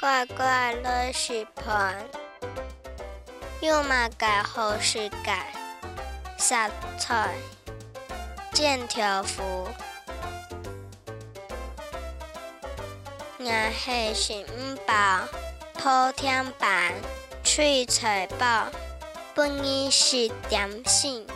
乖乖乐视频，要么改好世界，色彩剑条幅，硬系是五包，铺天板，吹彩包，本意是点心。